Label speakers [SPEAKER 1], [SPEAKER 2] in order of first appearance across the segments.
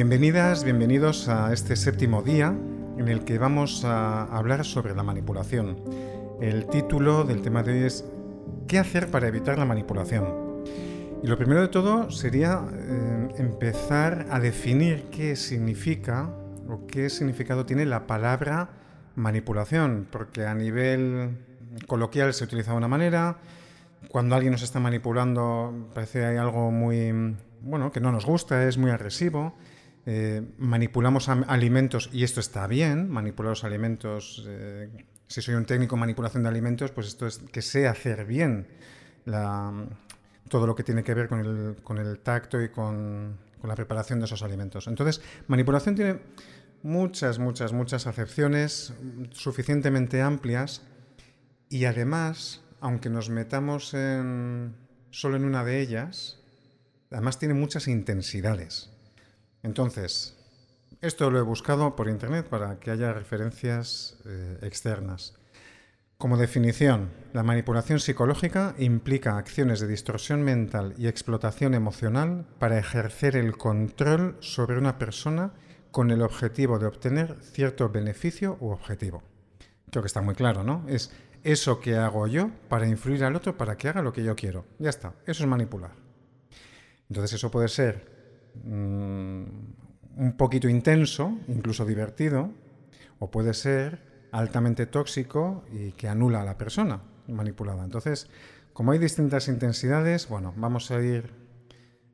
[SPEAKER 1] Bienvenidas, bienvenidos a este séptimo día en el que vamos a hablar sobre la manipulación. El título del tema de hoy es ¿Qué hacer para evitar la manipulación? Y lo primero de todo sería eh, empezar a definir qué significa o qué significado tiene la palabra manipulación, porque a nivel coloquial se utiliza de una manera, cuando alguien nos está manipulando parece hay algo muy, bueno, que no nos gusta, es muy agresivo. Eh, manipulamos alimentos y esto está bien, manipular los alimentos. Eh, si soy un técnico en manipulación de alimentos, pues esto es que sé hacer bien todo lo que tiene que ver con el, tacto y con, con, la preparación de esos alimentos. Entonces, manipulación tiene muchas, muchas, muchas acepciones suficientemente amplias y además, aunque nos metamos en, solo en una de ellas, además tiene muchas intensidades. Entonces, esto lo he buscado por internet para que haya referencias eh, externas. Como definición, la manipulación psicológica implica acciones de distorsión mental y explotación emocional para ejercer el control sobre una persona con el objetivo de obtener cierto beneficio u objetivo. Creo que está muy claro, ¿no? Es eso que hago yo para influir al otro para que haga lo que yo quiero. Ya está, eso es manipular. Entonces eso puede ser Mm, un poquito intenso, incluso divertido, o puede ser altamente tóxico y que anula a la persona manipulada. Entonces, como hay distintas intensidades, bueno, vamos a ir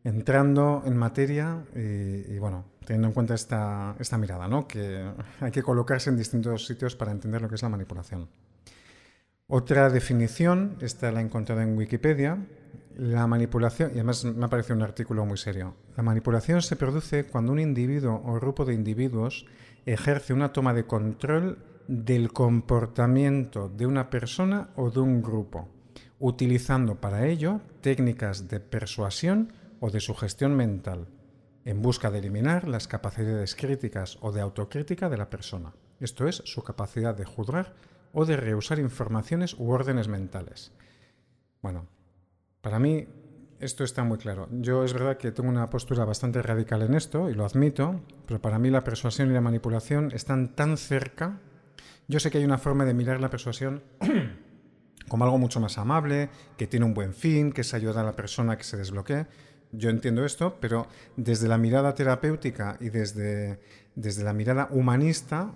[SPEAKER 1] entrando en materia y, bueno, teniendo en cuenta esta, esta mirada, ¿no? que hay que colocarse en distintos sitios para entender lo que es la manipulación. Otra definición, esta la he encontrado en Wikipedia, la manipulación, y además me ha parecido un artículo muy serio, la manipulación se produce cuando un individuo o grupo de individuos ejerce una toma de control del comportamiento de una persona o de un grupo, utilizando para ello técnicas de persuasión o de sugestión mental, en busca de eliminar las capacidades críticas o de autocrítica de la persona, esto es, su capacidad de juzgar o de rehusar informaciones u órdenes mentales. Bueno, para mí esto está muy claro. Yo es verdad que tengo una postura bastante radical en esto y lo admito, pero para mí la persuasión y la manipulación están tan cerca. Yo sé que hay una forma de mirar la persuasión como algo mucho más amable, que tiene un buen fin, que es ayudar a la persona a que se desbloquee. Yo entiendo esto, pero desde la mirada terapéutica y desde, desde la mirada humanista,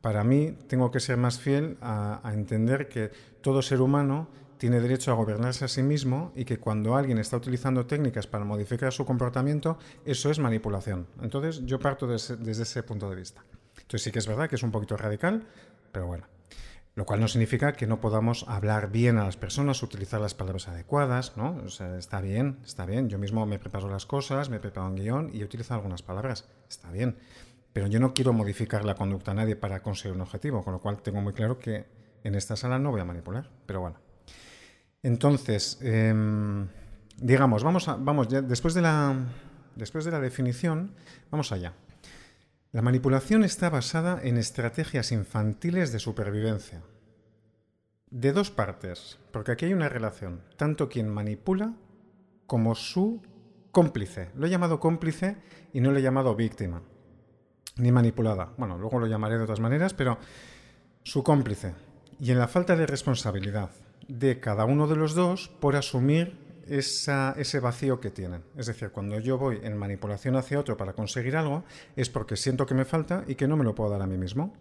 [SPEAKER 1] para mí tengo que ser más fiel a entender que todo ser humano tiene derecho a gobernarse a sí mismo y que cuando alguien está utilizando técnicas para modificar su comportamiento, eso es manipulación. Entonces yo parto desde ese punto de vista. Entonces sí que es verdad que es un poquito radical, pero bueno. Lo cual no significa que no podamos hablar bien a las personas, utilizar las palabras adecuadas, ¿no? O sea, está bien, está bien. Yo mismo me preparo las cosas, me preparo un guion y utilizo algunas palabras. Está bien. Pero yo no quiero modificar la conducta a nadie para conseguir un objetivo, con lo cual tengo muy claro que en esta sala no voy a manipular. Pero bueno. Entonces, em, digamos, vamos, a, vamos ya, después, de la, después de la definición, vamos allá. La manipulación está basada en estrategias infantiles de supervivencia. De dos partes, porque aquí hay una relación, tanto quien manipula como su cómplice. Lo he llamado cómplice y no lo he llamado víctima, ni manipulada. Bueno, luego lo llamaré de otras maneras, pero su cómplice. Y en la falta de responsabilidad, de cada uno de los dos por asumir ese vacío que tienen. Es decir, cuando yo voy en manipulación hacia otro para conseguir algo, es porque siento que me falta y que no me lo puedo dar a mí mismo.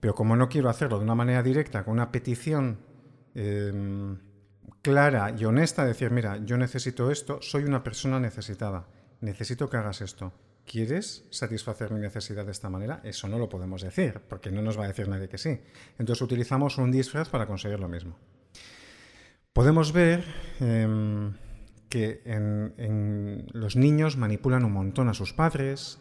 [SPEAKER 1] Pero como no quiero hacerlo de una manera directa, con una petición em, clara y honesta, decir, mira, yo necesito esto, soy una persona necesitada, necesito que hagas esto. ¿Quieres satisfacer mi necesidad de esta manera? Eso no lo podemos decir, porque no nos va a decir nadie que sí. Entonces utilizamos un disfraz para conseguir lo mismo. Podemos ver em, que los niños manipulan un montón a sus padres,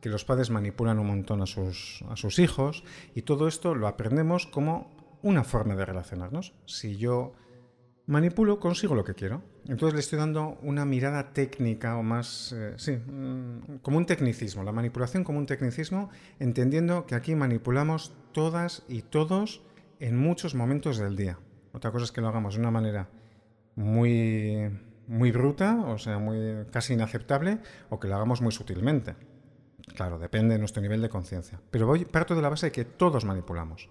[SPEAKER 1] que los padres manipulan un montón a sus, a sus hijos, y todo esto lo aprendemos como una forma de relacionarnos. Si yo manipulo, consigo lo que quiero. Entonces le estoy dando una mirada técnica o más, eh, sí, mm, como un tecnicismo, la manipulación como un tecnicismo, entendiendo que aquí manipulamos todas y todos en muchos momentos del día. Otra cosa es que lo hagamos de una manera muy, muy bruta, o sea, muy, casi inaceptable, o que lo hagamos muy sutilmente. claro, depende de nuestro nivel de conciencia. Pero voy, parto de la base de que todos manipulamos.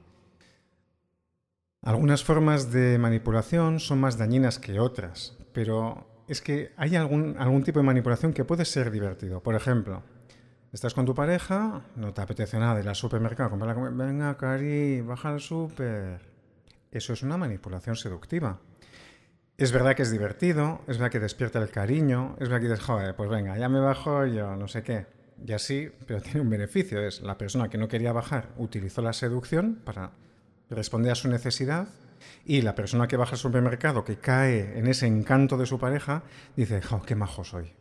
[SPEAKER 1] Algunas formas de manipulación son más dañinas que otras, pero es que hay algún, algún tipo de manipulación que puede ser divertido. Por ejemplo, estás con tu pareja, no te apetece nada ir al supermercado, comprar la venga, Cari, baja al super. Eso es una manipulación seductiva. Es verdad que es divertido, es verdad que despierta el cariño, es verdad que dices, joder, pues venga, ya me bajo yo, no sé qué. Y así, pero tiene un beneficio, es la persona que no quería bajar utilizó la seducción para responder a su necesidad y la persona que baja al supermercado, que cae en ese encanto de su pareja, dice, qué majo soy.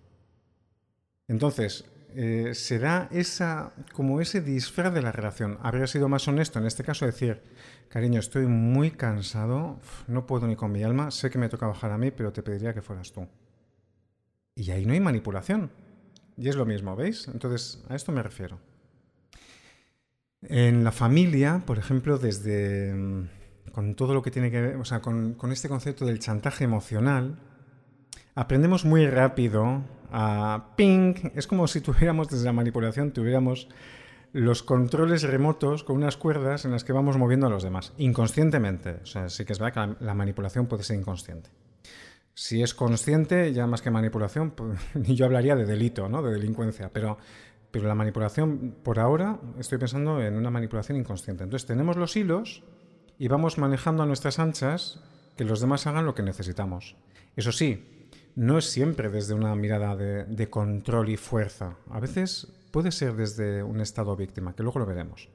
[SPEAKER 1] Entonces, eh, se da esa, como ese disfraz de la relación. Habría sido más honesto en este caso decir, cariño, estoy muy cansado, no puedo ni con mi alma, sé que me toca bajar a mí, pero te pediría que fueras tú. Y ahí no hay manipulación. Y es lo mismo, ¿veis? Entonces, a esto me refiero. En la familia, por ejemplo, desde mm, con todo lo que tiene que ver, o sea, con, este concepto del chantaje emocional, aprendemos muy rápido a ping. Es como si tuviéramos desde la manipulación, tuviéramos los controles remotos con unas cuerdas en las que vamos moviendo a los demás, inconscientemente. O sea, sí que es verdad que la, manipulación puede ser inconsciente. Si es consciente, ya más que manipulación, pues, yo hablaría de delito, ¿no? De delincuencia. Pero pero la manipulación, por ahora, estoy pensando en una manipulación inconsciente. Entonces tenemos los hilos y vamos manejando a nuestras anchas que los demás hagan lo que necesitamos. Eso sí, no es siempre desde una mirada de, control y fuerza. A veces puede ser desde un estado víctima, que luego lo veremos.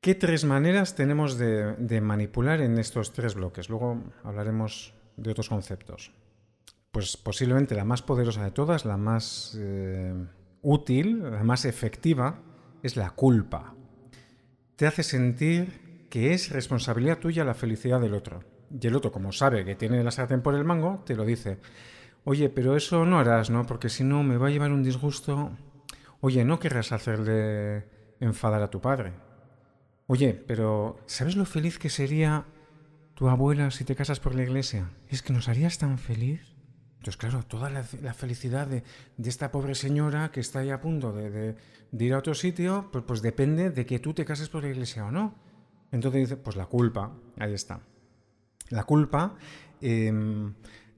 [SPEAKER 1] ¿Qué tres maneras tenemos de, manipular en estos tres bloques? Luego hablaremos de otros conceptos. Pues posiblemente la más poderosa de todas, la más eh, útil, la más efectiva, es la culpa. Te hace sentir que es responsabilidad tuya la felicidad del otro. Y el otro, como sabe que tiene la sartén por el mango, te lo dice. Oye, pero eso no harás, ¿no? Porque si no me va a llevar un disgusto. Oye, no querrás hacerle enfadar a tu padre. Oye, pero ¿sabes lo feliz que sería tu abuela si te casas por la iglesia? Es que nos harías tan feliz. Entonces, claro, toda la, felicidad de, esta pobre señora que está ahí a punto de, ir a otro sitio, pues, pues, depende de que tú te cases por la iglesia o no. Entonces dice, pues la culpa, ahí está. La culpa em,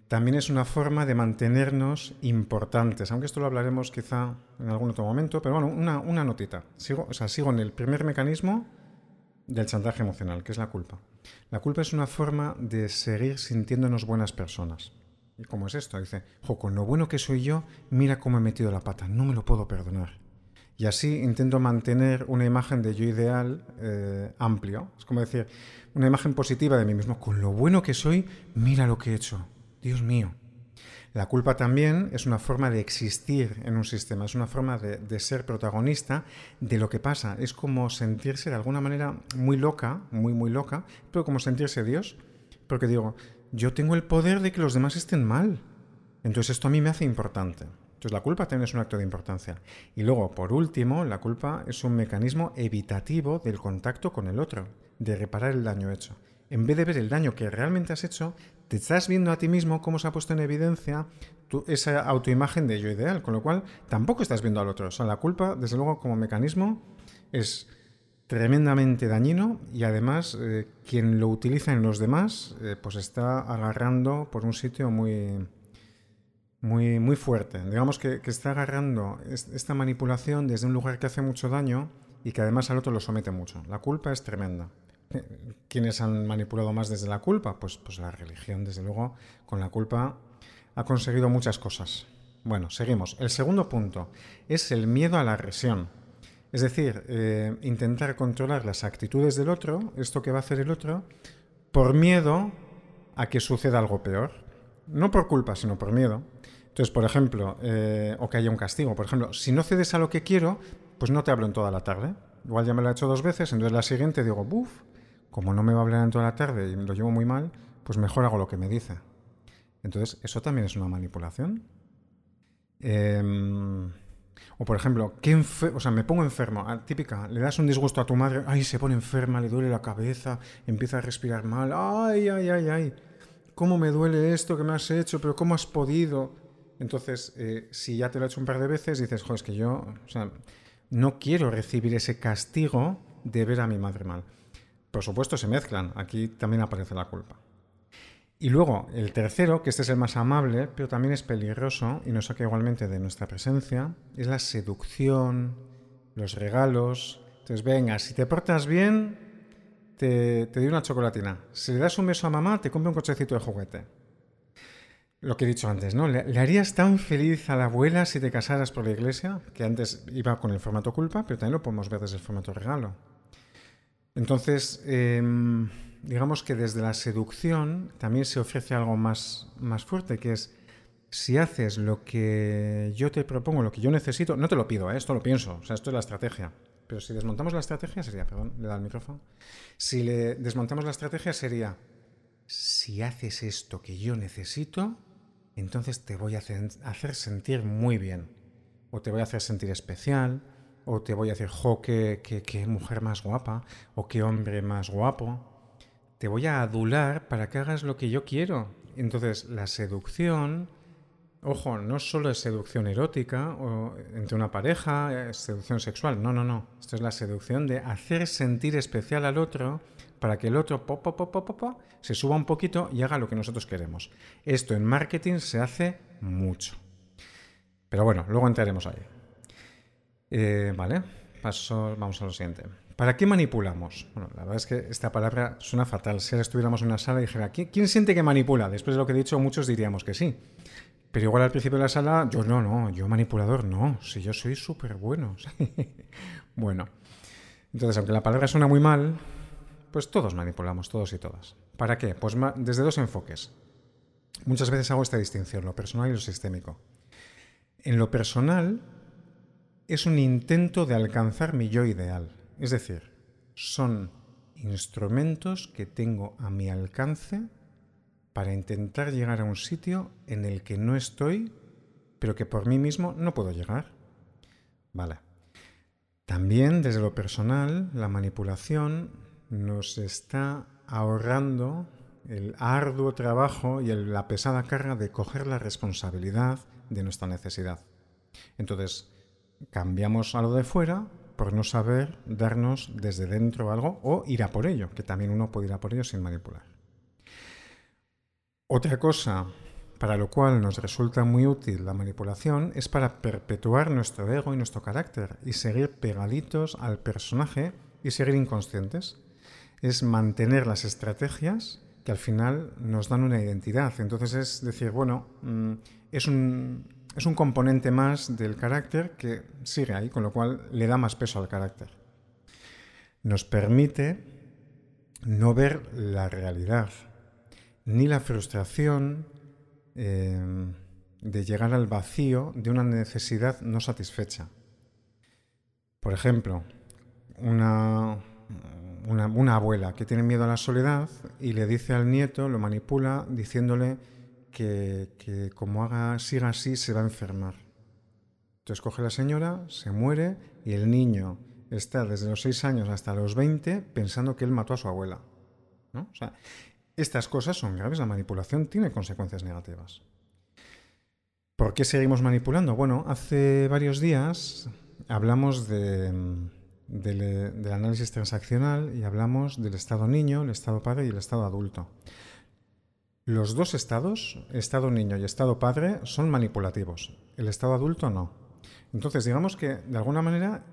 [SPEAKER 1] también es una forma de mantenernos importantes, aunque esto lo hablaremos quizá en algún otro momento, pero bueno, una, una notita. Sigo, o sea, sigo en el primer mecanismo del chantaje emocional, que es la culpa. La culpa es una forma de seguir sintiéndonos buenas personas. ¿Y cómo es esto? Dice, jo, con lo bueno que soy yo, mira cómo he metido la pata, no me lo puedo perdonar. Y así intento mantener una imagen de yo ideal eh, amplio. Es como decir, una imagen positiva de mí mismo. Con lo bueno que soy, mira lo que he hecho. Dios mío. La culpa también es una forma de existir en un sistema, es una forma de, de, ser protagonista de lo que pasa. Es como sentirse de alguna manera muy loca, muy, muy loca, pero como sentirse Dios. Porque digo, yo tengo el poder de que los demás estén mal. Entonces esto a mí me hace importante. Entonces la culpa también es un acto de importancia. Y luego, por último, la culpa es un mecanismo evitativo del contacto con el otro, de reparar el daño hecho. En vez de ver el daño que realmente has hecho, te estás viendo a ti mismo cómo se ha puesto en evidencia esa autoimagen de yo ideal, con lo cual tampoco estás viendo al otro. O sea, la culpa, desde luego, como mecanismo, es tremendamente dañino y además eh, quien lo utiliza en los demás eh, pues está agarrando por un sitio muy, muy, muy fuerte. Digamos que, está agarrando esta manipulación desde un lugar que hace mucho daño y que además al otro lo somete mucho. La culpa es tremenda. ¿Quiénes han manipulado más desde la culpa? Pues, pues la religión, desde luego, con la culpa ha conseguido muchas cosas. Bueno, seguimos. El segundo punto es el miedo a la agresión. Es decir, eh, intentar controlar las actitudes del otro, esto que va a hacer el otro, por miedo a que suceda algo peor. No por culpa, sino por miedo. Entonces, por ejemplo, eh, o que haya un castigo. Por ejemplo, si no cedes a lo que quiero, pues no te hablo en toda la tarde. Igual ya me lo he hecho dos veces, entonces la siguiente digo, buf, como no me va a hablar en toda la tarde y lo llevo muy mal, pues mejor hago lo que me dice. Entonces, eso también es una manipulación. Eh, o por ejemplo, ¿qué o sea, me pongo enfermo, ah, típica, le das un disgusto a tu madre, ay, se pone enferma, le duele la cabeza, empieza a respirar mal, ay, ay, ay, ay, ¿cómo me duele esto que me has hecho? Pero ¿cómo has podido? Entonces, eh, si ya te lo he hecho un par de veces, dices, jo, es que yo, o sea, no quiero recibir ese castigo de ver a mi madre mal. Por supuesto, se mezclan. Aquí también aparece la culpa. Y luego, el tercero, que este es el más amable, pero también es peligroso y nos saca igualmente de nuestra presencia, es la seducción, los regalos. Entonces, venga, si te portas bien, te, te doy una chocolatina. Si le das un beso a mamá, te compro un cochecito de juguete. Lo que he dicho antes, ¿no? ¿Le, harías tan feliz a la abuela si te casaras por la iglesia? Que antes iba con el formato culpa, pero también lo podemos ver desde el formato regalo. Entonces, em, digamos que desde la seducción también se ofrece algo más, más fuerte, que es si haces lo que yo te propongo, lo que yo necesito, no te lo pido, ¿eh? esto lo pienso, o sea, esto es la estrategia. Pero si desmontamos la estrategia sería, perdón, le da el micrófono. Si le desmontamos la estrategia sería, si haces esto que yo necesito, entonces te voy a hacer sentir muy bien. O te voy a hacer sentir especial, o te voy a decir, jo, qué, mujer más guapa, o qué hombre más guapo. Te voy a adular para que hagas lo que yo quiero. Entonces, la seducción, ojo, no solo es seducción erótica o entre una pareja, es seducción sexual, no, no, no. Esto es la seducción de hacer sentir especial al otro para que el otro po, po, se suba un poquito y haga lo que nosotros queremos. Esto en marketing se hace mucho. Pero bueno, luego entraremos ahí. Eh, vale, paso, vamos a lo siguiente. ¿Para qué manipulamos? Bueno, la verdad es que esta palabra suena fatal. Si ahora estuviéramos en una sala y dijera, ¿quién siente que manipula? Después de lo que he dicho, muchos diríamos que sí. Pero igual al principio de la sala, yo no, no, yo manipulador no, si yo soy súper bueno. bueno, entonces, aunque la palabra suena muy mal, pues todos manipulamos, todos y todas. ¿Para qué? Pues desde dos enfoques. Muchas veces hago esta distinción, lo personal y lo sistémico. En lo personal es un intento de alcanzar mi yo ideal. Es decir, son instrumentos que tengo a mi alcance para intentar llegar a un sitio en el que no estoy, pero que por mí mismo no puedo llegar. Vale. También desde lo personal, la manipulación nos está ahorrando el arduo trabajo y la pesada carga de coger la responsabilidad de nuestra necesidad. Entonces, cambiamos a lo de fuera por no saber darnos desde dentro algo o ir a por ello, que también uno puede ir a por ello sin manipular. Otra cosa para lo cual nos resulta muy útil la manipulación es para perpetuar nuestro ego y nuestro carácter y seguir pegaditos al personaje y seguir inconscientes es mantener las estrategias que al final nos dan una identidad. Entonces es decir, bueno, mm, es un, es un componente más del carácter que sigue ahí, con lo cual le da más peso al carácter. Nos permite no ver la realidad, ni la frustración eh, de llegar al vacío de una necesidad no satisfecha. Por ejemplo, una, una, abuela que tiene miedo a la soledad y le dice al nieto, lo manipula diciéndole que, como haga, siga así se va a enfermar. Entonces coge la señora, se muere y el niño está desde los 6 años hasta los 20 pensando que él mató a su abuela. ¿no? Estas cosas son graves, la manipulación tiene consecuencias negativas. ¿Por qué seguimos manipulando? Bueno, hace varios días hablamos de del, análisis transaccional y hablamos del estado niño, el estado padre y el estado adulto. Los dos estados, estado niño y estado padre, son manipulativos. El estado adulto no. Entonces, digamos que de alguna manera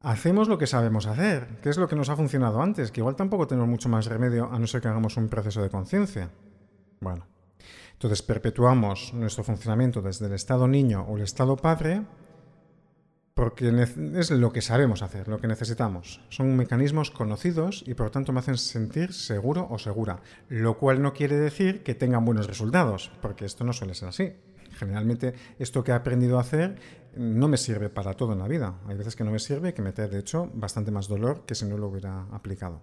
[SPEAKER 1] hacemos lo que sabemos hacer, que es lo que nos ha funcionado antes, que igual tampoco tenemos mucho más remedio a no ser que hagamos un proceso de conciencia. Bueno, entonces perpetuamos nuestro funcionamiento desde el estado niño o el estado padre porque es lo que sabemos hacer, lo que necesitamos. Son mecanismos conocidos y por lo tanto me hacen sentir seguro o segura, lo cual no quiere decir que tengan buenos resultados, porque esto no suele ser así. Generalmente esto que he aprendido a hacer no me sirve para todo en la vida. Hay veces que no me sirve y que me trae de hecho bastante más dolor que si no lo hubiera aplicado.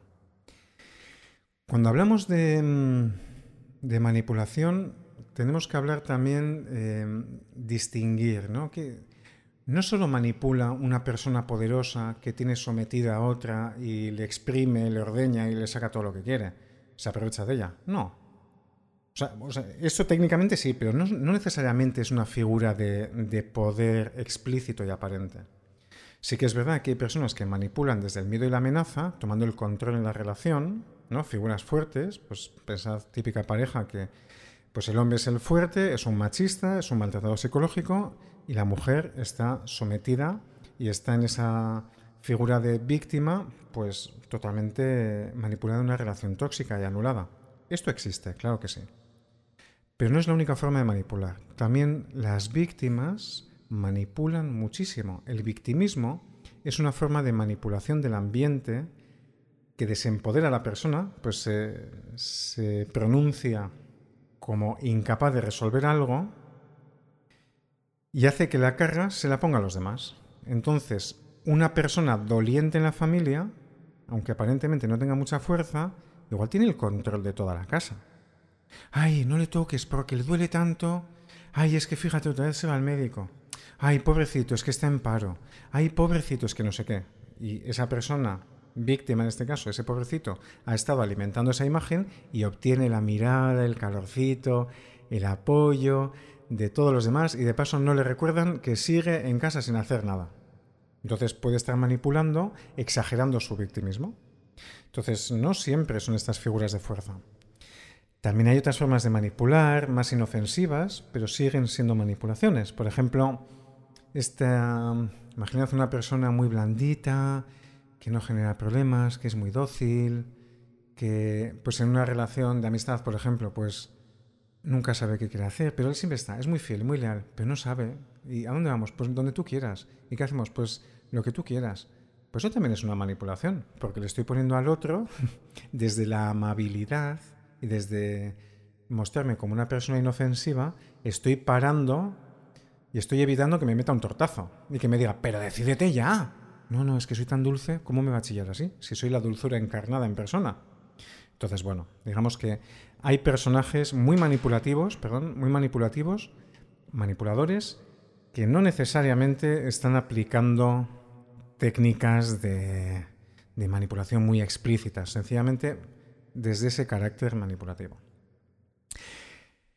[SPEAKER 1] Cuando hablamos de, mm, manipulación, tenemos que hablar también, eh, distinguir, ¿no? Que, no solo manipula una persona poderosa que tiene sometida a otra y le exprime, le ordeña y le saca todo lo que quiere, se aprovecha de ella. No. O O sea, eso técnicamente sí, pero no, necesariamente es una figura de, poder explícito y aparente. Sí que es verdad que hay personas que manipulan desde el miedo y la amenaza, tomando el control en la relación, ¿no? Figuras fuertes, pues esa típica pareja que pues el hombre es el fuerte, es un machista, es un maltratador psicológico y la mujer está sometida y está en esa figura de víctima, pues totalmente manipulada en una relación tóxica y anulada. Esto existe, claro que sí. Pero no es la única forma de manipular. También las víctimas manipulan muchísimo. El victimismo es una forma de manipulación del ambiente que desempodera a la persona, pues se, se pronuncia como incapaz de resolver algo y hace que la carga se la ponga a los demás. Entonces, una persona doliente en la familia, aunque aparentemente no tenga mucha fuerza, igual tiene el control de toda la casa. Ay, no le toques porque le duele tanto. Ay, es que fíjate, otra vez se va al médico. Ay, pobrecito, es que está en paro. Ay, pobrecito, es que no sé qué. Y esa persona, víctima en este caso, ese pobrecito, ha estado alimentando esa imagen y obtiene la mirada, el calorcito, el apoyo de todos los demás y de paso no le recuerdan que sigue en casa sin hacer nada. Entonces puede estar manipulando, exagerando su victimismo. Entonces no siempre son estas figuras de fuerza. También hay otras formas de manipular, más inofensivas, pero siguen siendo manipulaciones. Por ejemplo, esta, imaginad una persona muy blandita, que no genera problemas, que es muy dócil, que pues en una relación de amistad, por ejemplo, pues nunca sabe qué quiere hacer, pero él siempre está, es muy fiel, muy leal, pero no sabe. ¿Y a dónde vamos? Pues donde tú quieras. ¿Y qué hacemos? Pues lo que tú quieras. Pues eso también es una manipulación, porque le estoy poniendo al otro desde la amabilidad y desde mostrarme como una persona inofensiva, estoy parando y estoy evitando que me meta un tortazo y que me diga, pero decídete ya. No, no, es que soy tan dulce, ¿cómo me va a chillar así? Si soy la dulzura encarnada en persona. Entonces, bueno, digamos que hay personajes muy manipulativos, perdón, muy manipulativos, manipuladores, que no necesariamente están aplicando técnicas de, manipulación muy explícitas. Sencillamente desde ese carácter manipulativo.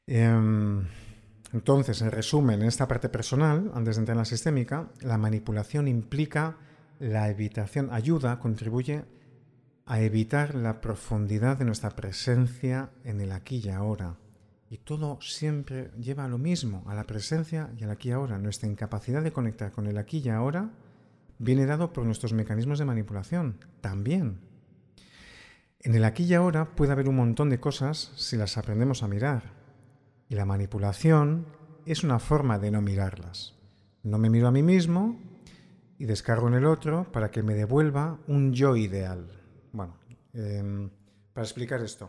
[SPEAKER 1] Em, entonces, en resumen, en esta parte personal, antes de entrar en la sistémica, la manipulación implica la evitación, ayuda, contribuye a evitar la profundidad de nuestra presencia en el aquí y ahora. Y todo siempre lleva a lo mismo, a la presencia y al aquí y ahora. Nuestra incapacidad de conectar con el aquí y ahora viene dado por nuestros mecanismos de manipulación, también. En el aquí y ahora puede haber un montón de cosas si las aprendemos a mirar. Y la manipulación es una forma de no mirarlas. No me miro a mí mismo y descargo en el otro para que me devuelva un yo ideal. Bueno, em, para explicar esto.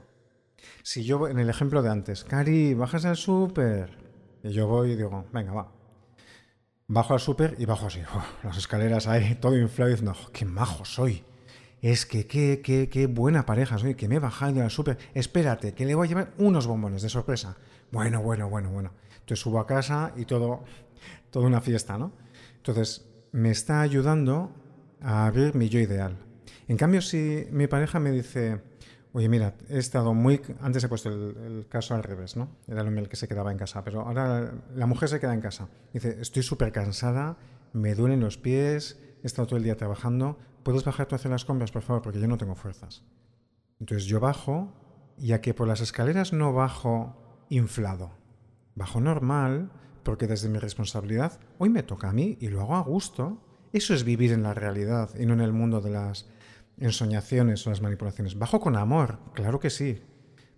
[SPEAKER 1] Si yo, en el ejemplo de antes, Cari, bajas al súper. Y yo voy y digo, venga, va. Bajo al súper y bajo así. las escaleras ahí, todo inflado y diciendo, qué majo soy es que qué, qué, qué buena pareja soy, que me he bajado al súper, espérate, que le voy a llevar unos bombones de sorpresa. Bueno, bueno, bueno, bueno. Entonces subo a casa y todo, toda una fiesta, ¿no? Entonces, me está ayudando a abrir mi yo ideal. En cambio, si mi pareja me dice, oye, mira, he estado muy... Antes he puesto el, caso al revés, ¿no? Era el hombre el que se quedaba en casa, pero ahora la mujer se queda en casa. Dice, estoy súper cansada, me duelen los pies, he estado todo el día trabajando, ¿puedes bajar tú a hacer las compras, por favor? Porque yo no tengo fuerzas. Entonces yo bajo, y que por las escaleras no bajo inflado, bajo normal, porque desde mi responsabilidad, hoy me toca a mí y lo hago a gusto. Eso es vivir en la realidad y no en el mundo de las ensoñaciones o las manipulaciones. Bajo con amor, claro que sí.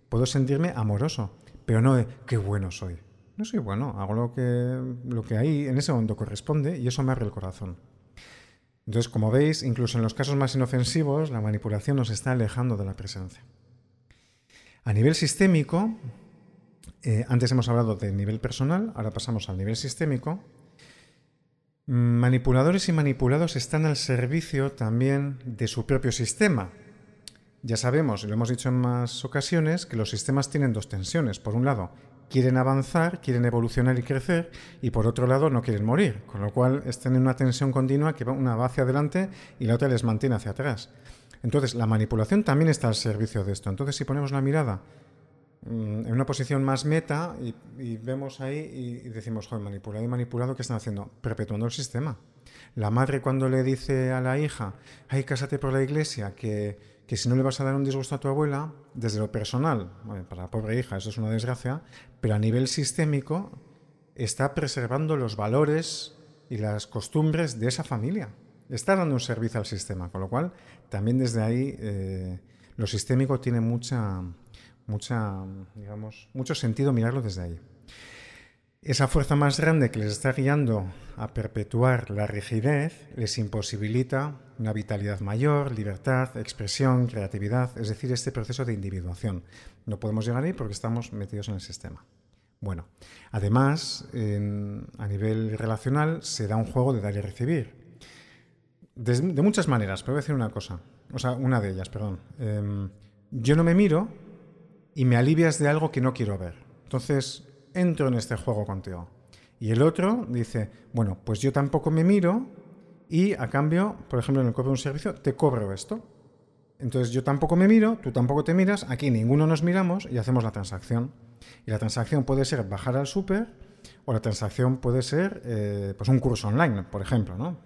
[SPEAKER 1] Puedo sentirme amoroso, pero no de qué bueno soy. No soy bueno, hago lo que, lo que ahí en ese momento corresponde y eso me abre el corazón. Entonces, como veis, incluso en los casos más inofensivos, la manipulación nos está alejando de la presencia. A nivel sistémico, eh, antes hemos hablado de nivel personal, ahora pasamos al nivel sistémico. Manipuladores y manipulados están al servicio también de su propio sistema. Ya sabemos, y lo hemos dicho en más ocasiones, que los sistemas tienen dos tensiones. Por un lado, quieren avanzar, quieren evolucionar y crecer, y por otro lado no quieren morir, con lo cual están en una tensión continua que una va hacia adelante y la otra les mantiene hacia atrás. Entonces, la manipulación también está al servicio de esto. Entonces, si ponemos la mirada en una posición más meta y, vemos ahí y, decimos, joder, manipulado y manipulado, ¿qué están haciendo? Perpetuando el sistema. La madre cuando le dice a la hija, ay, cásate por la iglesia, que, que si no le vas a dar un disgusto a tu abuela, desde lo personal, para la pobre hija eso es una desgracia, pero a nivel sistémico está preservando los valores y las costumbres de esa familia. Está dando un servicio al sistema, con lo cual también desde ahí eh, lo sistémico tiene mucha, mucha, digamos, mucho sentido mirarlo desde ahí. Esa fuerza más grande que les está guiando a perpetuar la rigidez les imposibilita una vitalidad mayor, libertad, expresión, creatividad, es decir, este proceso de individuación. No podemos llegar ahí porque estamos metidos en el sistema. Bueno, además, a nivel relacional se da un juego de dar y recibir. De, muchas maneras, pero voy a decir una cosa, o sea, una de ellas, perdón. Em, yo no me miro y me alivias de algo que no quiero ver. Entonces, entro en este juego contigo. Y el otro dice, bueno, pues yo tampoco me miro y a cambio, por ejemplo, en el cobro de un servicio, te cobro esto. Entonces yo tampoco me miro, tú tampoco te miras, aquí ninguno nos miramos y hacemos la transacción. Y la transacción puede ser bajar al súper o la transacción puede ser eh, pues un curso online, por ejemplo. ¿no?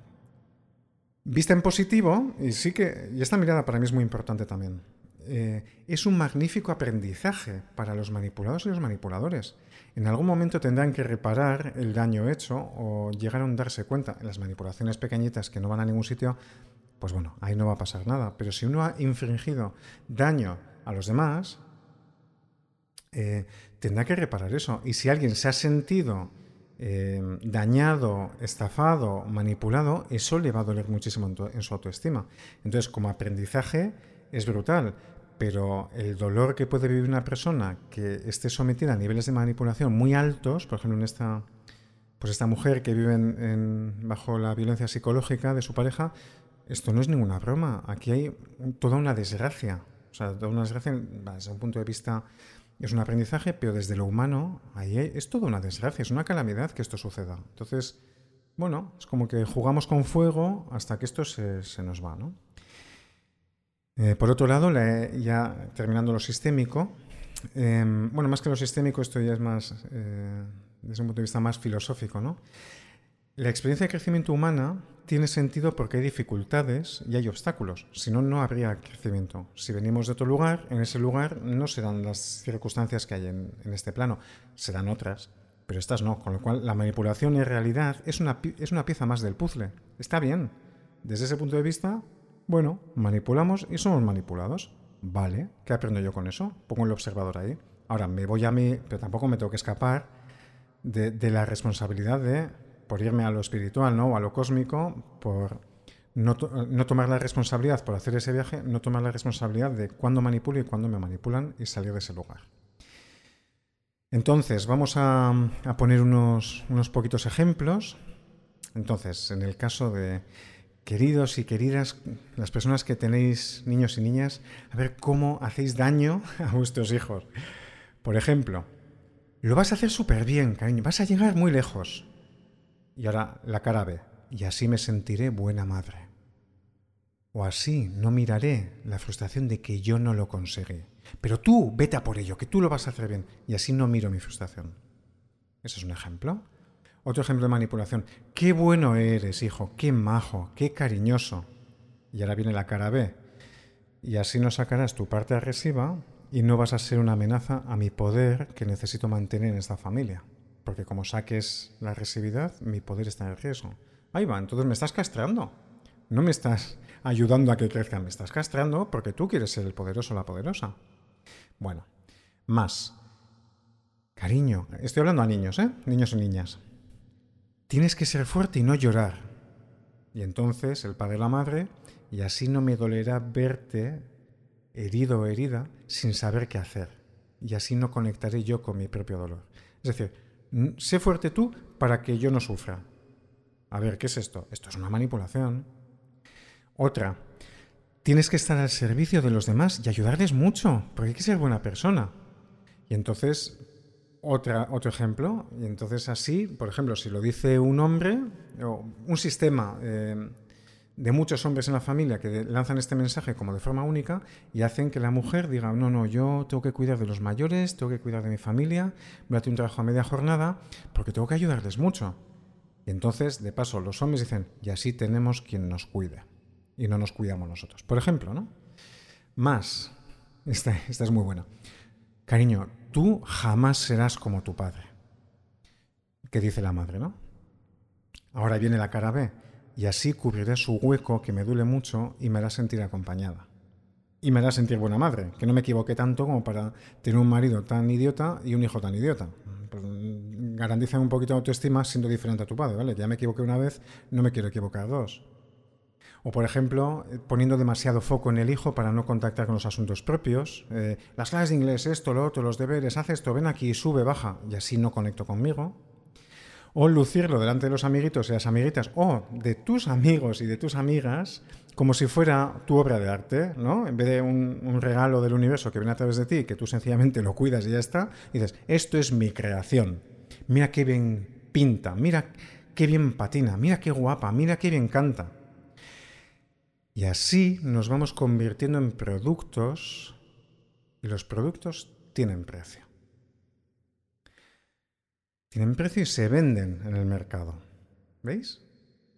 [SPEAKER 1] Vista en positivo, y sí que, y esta mirada para mí es muy importante también, eh, es un magnífico aprendizaje para los manipulados y los manipuladores. En algún momento tendrán que reparar el daño hecho o llegaron a darse cuenta. En las manipulaciones pequeñitas que no van a ningún sitio, pues bueno, ahí no va a pasar nada. Pero si uno ha infringido daño a los demás, eh, tendrá que reparar eso. Y si alguien se ha sentido eh, dañado, estafado, manipulado, eso le va a doler muchísimo en su autoestima. Entonces, como aprendizaje, es brutal pero el dolor que puede vivir una persona que esté sometida a niveles de manipulación muy altos, por ejemplo, en esta, pues esta mujer que vive bajo la violencia psicológica de su pareja, esto no es ninguna broma. Aquí hay toda una desgracia. O sea, toda una desgracia desde un punto de vista es un aprendizaje, pero desde lo humano ahí es toda una desgracia, es una calamidad que esto suceda. Entonces, bueno, es como que jugamos con fuego hasta que esto se, se nos va, ¿no? Eh, por otro lado, ya terminando lo sistémico, em, bueno, más que lo sistémico, esto ya es más, eh, desde un punto de vista más filosófico, ¿no? La experiencia de crecimiento humana tiene sentido porque hay dificultades y hay obstáculos. Si no, no habría crecimiento. Si venimos de otro lugar, en ese lugar no serán las circunstancias que hay en, este plano, serán otras, pero estas no. Con lo cual, la manipulación en realidad es una, es una pieza más del puzzle. Está bien. Desde ese punto de vista, bueno, manipulamos y somos manipulados. Vale, ¿qué aprendo yo con eso? Pongo el observador ahí. Ahora me voy a mí, pero tampoco me tengo que escapar de, la responsabilidad de, por irme a lo espiritual, ¿no? O a lo cósmico, por no, no, tomar la responsabilidad por hacer ese viaje, no tomar la responsabilidad de cuándo manipulo y cuándo me manipulan y salir de ese lugar. Entonces, vamos a, a poner unos, unos poquitos ejemplos. Entonces, en el caso de queridos y queridas, las personas que tenéis niños y niñas, a ver cómo hacéis daño a vuestros hijos. Por ejemplo, lo vas a hacer súper bien, cariño, vas a llegar muy lejos. Y ahora la cara ve, y así me sentiré buena madre. O así no miraré la frustración de que yo no lo conseguí. Pero tú, vete a por ello, que tú lo vas a hacer bien. Y así no miro mi frustración. Ese es un ejemplo. Otro ejemplo de manipulación. Qué bueno eres, hijo, qué majo, qué cariñoso. Y ahora viene la cara B. Y así no sacarás tu parte agresiva y no vas a ser una amenaza a mi poder que necesito mantener en esta familia. Porque como saques la agresividad, mi poder está en riesgo. Ahí va, entonces me estás castrando. No me estás ayudando a que crezca, me estás castrando porque tú quieres ser el poderoso o la poderosa. Bueno, más. Cariño, estoy hablando a niños, ¿eh? Niños y niñas. Tienes que ser fuerte y no llorar. Y entonces el padre y la madre, y así no me dolerá verte herido o herida sin saber qué hacer. Y así no conectaré yo con mi propio dolor. Es decir, sé fuerte tú para que yo no sufra. A ver, ¿qué es esto? Esto es una manipulación. Otra, tienes que estar al servicio de los demás y ayudarles mucho, porque hay que ser buena persona. Y entonces otra, otro ejemplo, y entonces así, por ejemplo, si lo dice un hombre, o un sistema eh, de muchos hombres en la familia que lanzan este mensaje como de forma única y hacen que la mujer diga, no, no, yo tengo que cuidar de los mayores, tengo que cuidar de mi familia, voy a hacer un trabajo a media jornada, porque tengo que ayudarles mucho. Y entonces, de paso, los hombres dicen, y así tenemos quien nos cuide, y no nos cuidamos nosotros. Por ejemplo, ¿no? Más, esta, esta es muy buena. Cariño, tú jamás serás como tu padre. ¿Qué dice la madre, no? Ahora viene la cara B y así cubriré su hueco que me duele mucho y me hará sentir acompañada. Y me hará sentir buena madre, que no me equivoque tanto como para tener un marido tan idiota y un hijo tan idiota. Pues, mm, garantiza un poquito de autoestima siendo diferente a tu padre, ¿vale? Ya me equivoqué una vez, no me quiero equivocar dos. O, por ejemplo, eh, poniendo demasiado foco en el hijo para no contactar con los asuntos propios. Eh, las clases de inglés, esto, lo otro, los deberes, haz esto, ven aquí, sube, baja, y así no conecto conmigo o lucirlo delante de los amiguitos y las amiguitas, o de tus amigos y de tus amigas, como si fuera tu obra de arte, ¿no? En vez de un, regalo del universo que viene a través de ti, que tú sencillamente lo cuidas y ya está, dices, esto es mi creación. Mira qué bien pinta, mira qué bien patina, mira qué guapa, mira qué bien canta. Y así nos vamos convirtiendo en productos y los productos tienen precio tienen precio y se venden en el mercado. ¿Veis?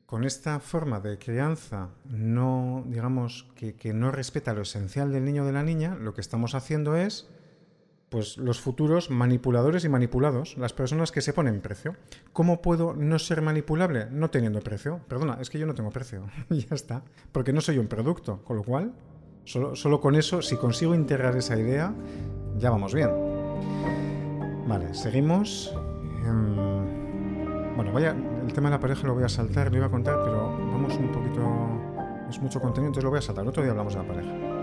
[SPEAKER 1] Con esta forma de crianza no, digamos, que, no respeta lo esencial del niño o de la niña, lo que estamos haciendo es pues los futuros manipuladores y manipulados, las personas que se ponen precio. ¿Cómo puedo no ser manipulable? No teniendo precio. Perdona, es que yo no tengo precio. ya está. Porque no soy un producto. Con lo cual, solo, solo con eso, si consigo integrar esa idea, ya vamos bien. Vale, seguimos. Em, bueno, vaya, el tema de la pareja lo voy a saltar, lo iba a contar, pero vamos un poquito. Es mucho contenido, entonces lo voy a saltar. Otro día hablamos de la pareja.